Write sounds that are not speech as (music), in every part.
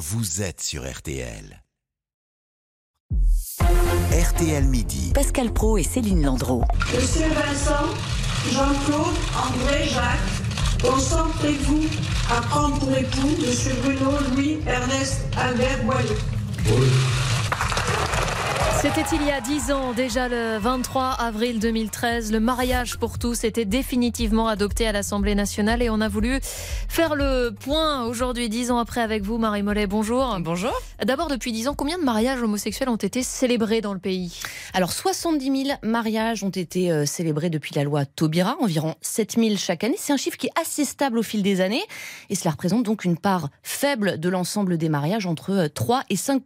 vous êtes sur RTL. RTL Midi. Pascal Pro et Céline Landreau. Monsieur Vincent, Jean-Claude, André, Jacques, concentrez-vous à prendre pour époux Monsieur Bruno, Louis, Ernest, Albert Boileau. C'était il y a 10 ans, déjà le 23 avril 2013. Le mariage pour tous était définitivement adopté à l'Assemblée nationale et on a voulu faire le point aujourd'hui, 10 ans après, avec vous, Marie Mollet. Bonjour. Bonjour. D'abord, depuis 10 ans, combien de mariages homosexuels ont été célébrés dans le pays? Alors, 70 000 mariages ont été euh, célébrés depuis la loi Taubira, environ 7 000 chaque année. C'est un chiffre qui est assez stable au fil des années et cela représente donc une part faible de l'ensemble des mariages, entre 3 euh, et 5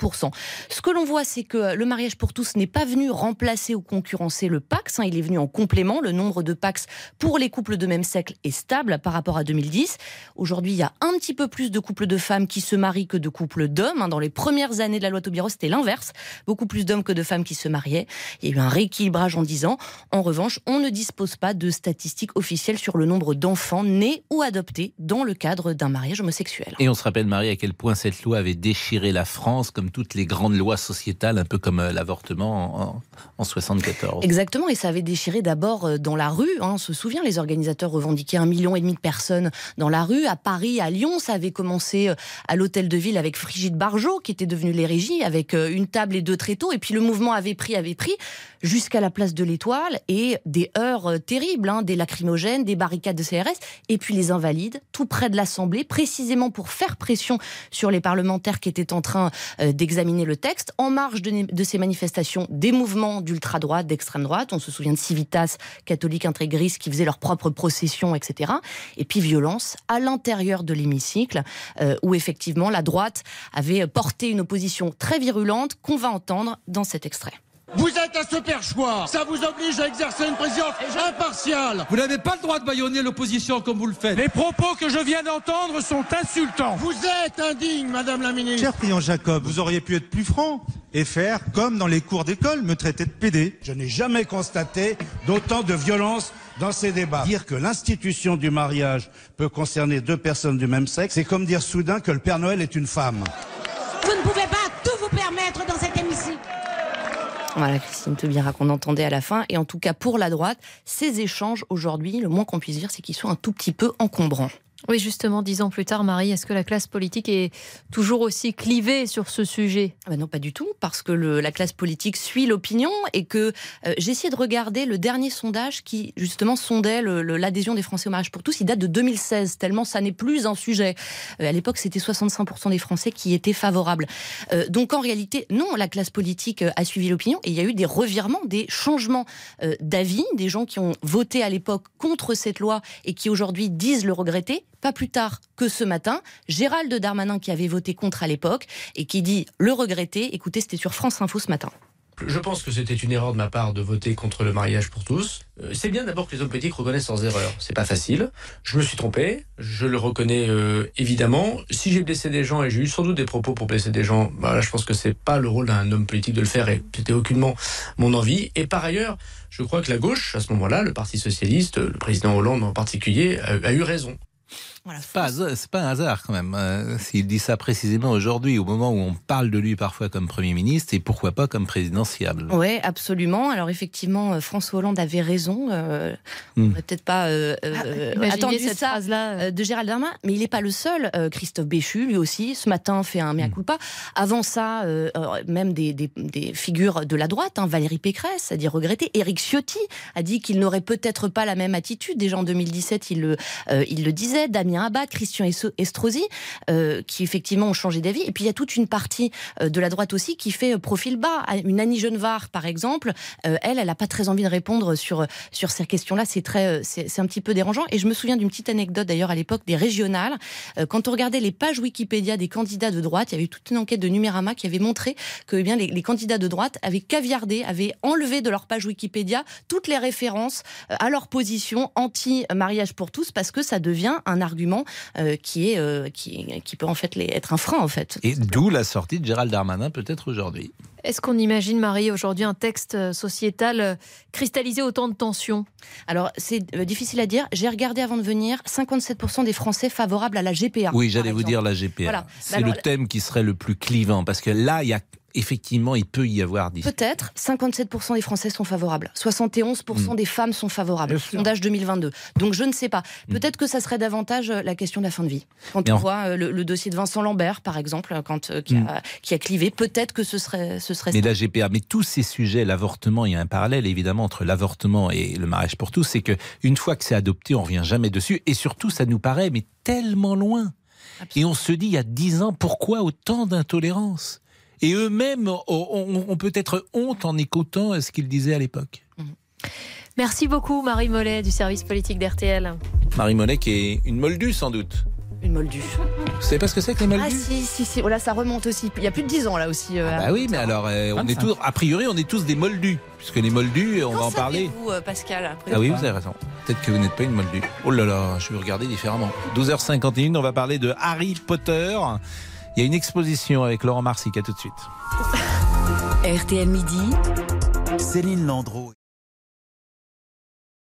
Ce que l'on voit, c'est que le mariage pour tous n'est pas venu remplacer ou concurrencer le Pax. Hein. il est venu en complément. Le nombre de Pax pour les couples de même sexe est stable par rapport à 2010. Aujourd'hui, il y a un petit peu plus de couples de femmes qui se marient que de couples d'hommes. Hein. Dans les premières années de la loi Taubira, c'était l'inverse. Beaucoup plus d'hommes que de femmes qui se mariaient. Il y a eu un rééquilibrage en 10 ans. En revanche, on ne dispose pas de statistiques officielles sur le nombre d'enfants nés ou adoptés dans le cadre d'un mariage homosexuel. Et on se rappelle, Marie, à quel point cette loi avait déchiré la France, comme toutes les grandes lois sociétales, un peu comme euh, l'avortement en, 1974. Exactement, et ça avait déchiré d'abord euh, dans la rue. Hein, on se souvient, les organisateurs revendiquaient un million et demi de personnes dans la rue. À Paris, à Lyon, ça avait commencé euh, à l'hôtel de ville avec Frigide Barjot, qui était devenue l'érigie, avec euh, une table et deux tréteaux. Et puis le mouvement avait pris, avait pris, jusqu'à la place de l'Étoile, et des heures terribles, hein, des lacrymogènes, des barricades de CRS, et puis les invalides, tout près de l'Assemblée, précisément pour faire pression sur les parlementaires qui étaient en train d'examiner le texte. En marge de ces manifestations, des mouvements d'ultra-droite, d'extrême droite. On se souvient de Civitas, catholiques intégristes, qui faisaient leur propre procession, etc. Et puis violence à l'intérieur de l'hémicycle, euh, où effectivement la droite avait porté une opposition très virulente qu'on va entendre dans cet extrait. Vous êtes un super choix. Ça vous oblige à exercer une présidence impartiale. Vous n'avez pas le droit de baïonner l'opposition comme vous le faites. Les propos que je viens d'entendre sont insultants. Vous êtes indigne, Madame la Ministre. Cher client Jacob, vous auriez pu être plus franc et faire comme dans les cours d'école, me traiter de PD. Je n'ai jamais constaté d'autant de violence dans ces débats. Dire que l'institution du mariage peut concerner deux personnes du même sexe, c'est comme dire soudain que le Père Noël est une femme. Vous ne pouvez pas tout vous permettre dans cet hémicycle. Voilà, Christine Taubira qu'on entendait à la fin. Et en tout cas, pour la droite, ces échanges aujourd'hui, le moins qu'on puisse dire, c'est qu'ils sont un tout petit peu encombrants. Oui, justement, dix ans plus tard, Marie, est-ce que la classe politique est toujours aussi clivée sur ce sujet? Ah ben Non, pas du tout, parce que la classe politique suit l'opinion et que euh, j'ai essayé de regarder le dernier sondage qui, justement, sondait l'adhésion des Français au mariage pour tous. Il date de 2016, tellement ça n'est plus un sujet. Euh, à l'époque, c'était 65% des Français qui étaient favorables. Euh, donc, en réalité, non, la classe politique a suivi l'opinion et il y a eu des revirements, des changements d'avis, des gens qui ont voté à l'époque contre cette loi et qui aujourd'hui disent le regretter pas plus tard que ce matin, Gérald Darmanin, qui avait voté contre à l'époque, et qui dit le regretter. Écoutez, c'était sur France Info ce matin. Je pense que c'était une erreur de ma part de voter contre le mariage pour tous. Euh, c'est bien d'abord que les hommes politiques reconnaissent leurs erreurs. C'est pas facile. Je me suis trompé. Je le reconnais euh, évidemment. Si j'ai blessé des gens et j'ai eu sans doute des propos pour blesser des gens, bah je pense que c'est pas le rôle d'un homme politique de le faire et c'était aucunement mon envie. Et par ailleurs, je crois que la gauche, à ce moment-là, le Parti socialiste, le président Hollande en particulier, a eu raison. Voilà, c'est pas, un hasard quand même. Euh, s'il dit ça précisément aujourd'hui, au moment où on parle de lui parfois comme Premier ministre, et pourquoi pas comme présidentiable. Oui, absolument. Alors effectivement, euh, François Hollande avait raison. Euh, hmm. On n'aurait peut-être pas euh, ah, attendu cette ça -là. de Gérald Darmanin, mais il n'est pas le seul. Christophe Béchu, lui aussi, ce matin fait un mea hmm. culpa. Avant ça, même des, des, des, figures de la droite, hein, Valérie Pécresse a dit regretter. Éric Ciotti a dit qu'il n'aurait peut-être pas la même attitude. Déjà en 2017, il le, il le disait. Damien Abad, Christian Estrosi, euh, qui effectivement ont changé d'avis. Et puis il y a toute une partie euh, de la droite aussi qui fait euh, profil bas. Une Annie Genevard, par exemple, elle, elle n'a pas très envie de répondre sur, sur ces questions-là. C'est un petit peu dérangeant. Et je me souviens d'une petite anecdote d'ailleurs à l'époque des régionales. Quand on regardait les pages Wikipédia des candidats de droite, il y avait toute une enquête de Numérama qui avait montré que eh bien, les, les candidats de droite avaient caviardé, avaient enlevé de leur page Wikipédia toutes les références à leur position anti-mariage pour tous parce que ça devient un argument argument qui, est, qui, qui peut en fait être un frein en fait. Et d'où la sortie de Gérald Darmanin peut-être aujourd'hui. Est-ce qu'on imagine, Marie, aujourd'hui un texte sociétal cristallisé autant de tensions? Alors, c'est difficile à dire. J'ai regardé avant de venir, 57% des Français favorables à la GPA. Oui, j'allais vous dire la GPA. C'est le thème qui serait le plus clivant, parce que là, il y a effectivement, il peut y avoir des... Peut-être, 57% des Français sont favorables, 71% hmm. des femmes sont favorables, sondage 2022. Donc je ne sais pas. Hmm. Peut-être que ça serait davantage euh, la question de la fin de vie. Quand on voit euh, le, dossier de Vincent Lambert, par exemple, quand, euh, qui, a, hmm. qui, a, clivé, peut-être que ce serait, ce serait Mais la GPA, mais tous ces sujets, l'avortement, il y a un parallèle évidemment entre l'avortement et le mariage pour tous, c'est que une fois que c'est adopté, on revient jamais dessus, et surtout, ça nous paraît mais tellement loin. Et on se dit, il y a dix ans, pourquoi autant d'intolérance? Et eux-mêmes ont, peut-être honte en écoutant ce qu'ils disaient à l'époque. Mhm. Merci beaucoup Marie Mollet du service politique d'RTL. Marie Mollet qui est une moldue sans doute. Une moldue. Vous savez pas ce que c'est que les moldus Ah si, si, si. Voilà, oh ça remonte aussi. Il y a plus de 10 ans là aussi. Euh, ah bah oui, mais alors, euh, on est tous, a priori, on est tous des moldus. Puisque les moldus, on va en parler. vous, euh, Pascal Ah oui, vous avez raison. Peut-être que vous n'êtes pas une moldue. Oh là là, je vais regarder différemment. 12h51, on va parler de Harry Potter. Il y a une exposition avec Laurent Marsic. À tout de suite. (laughs) RTL Midi. Céline Landreau.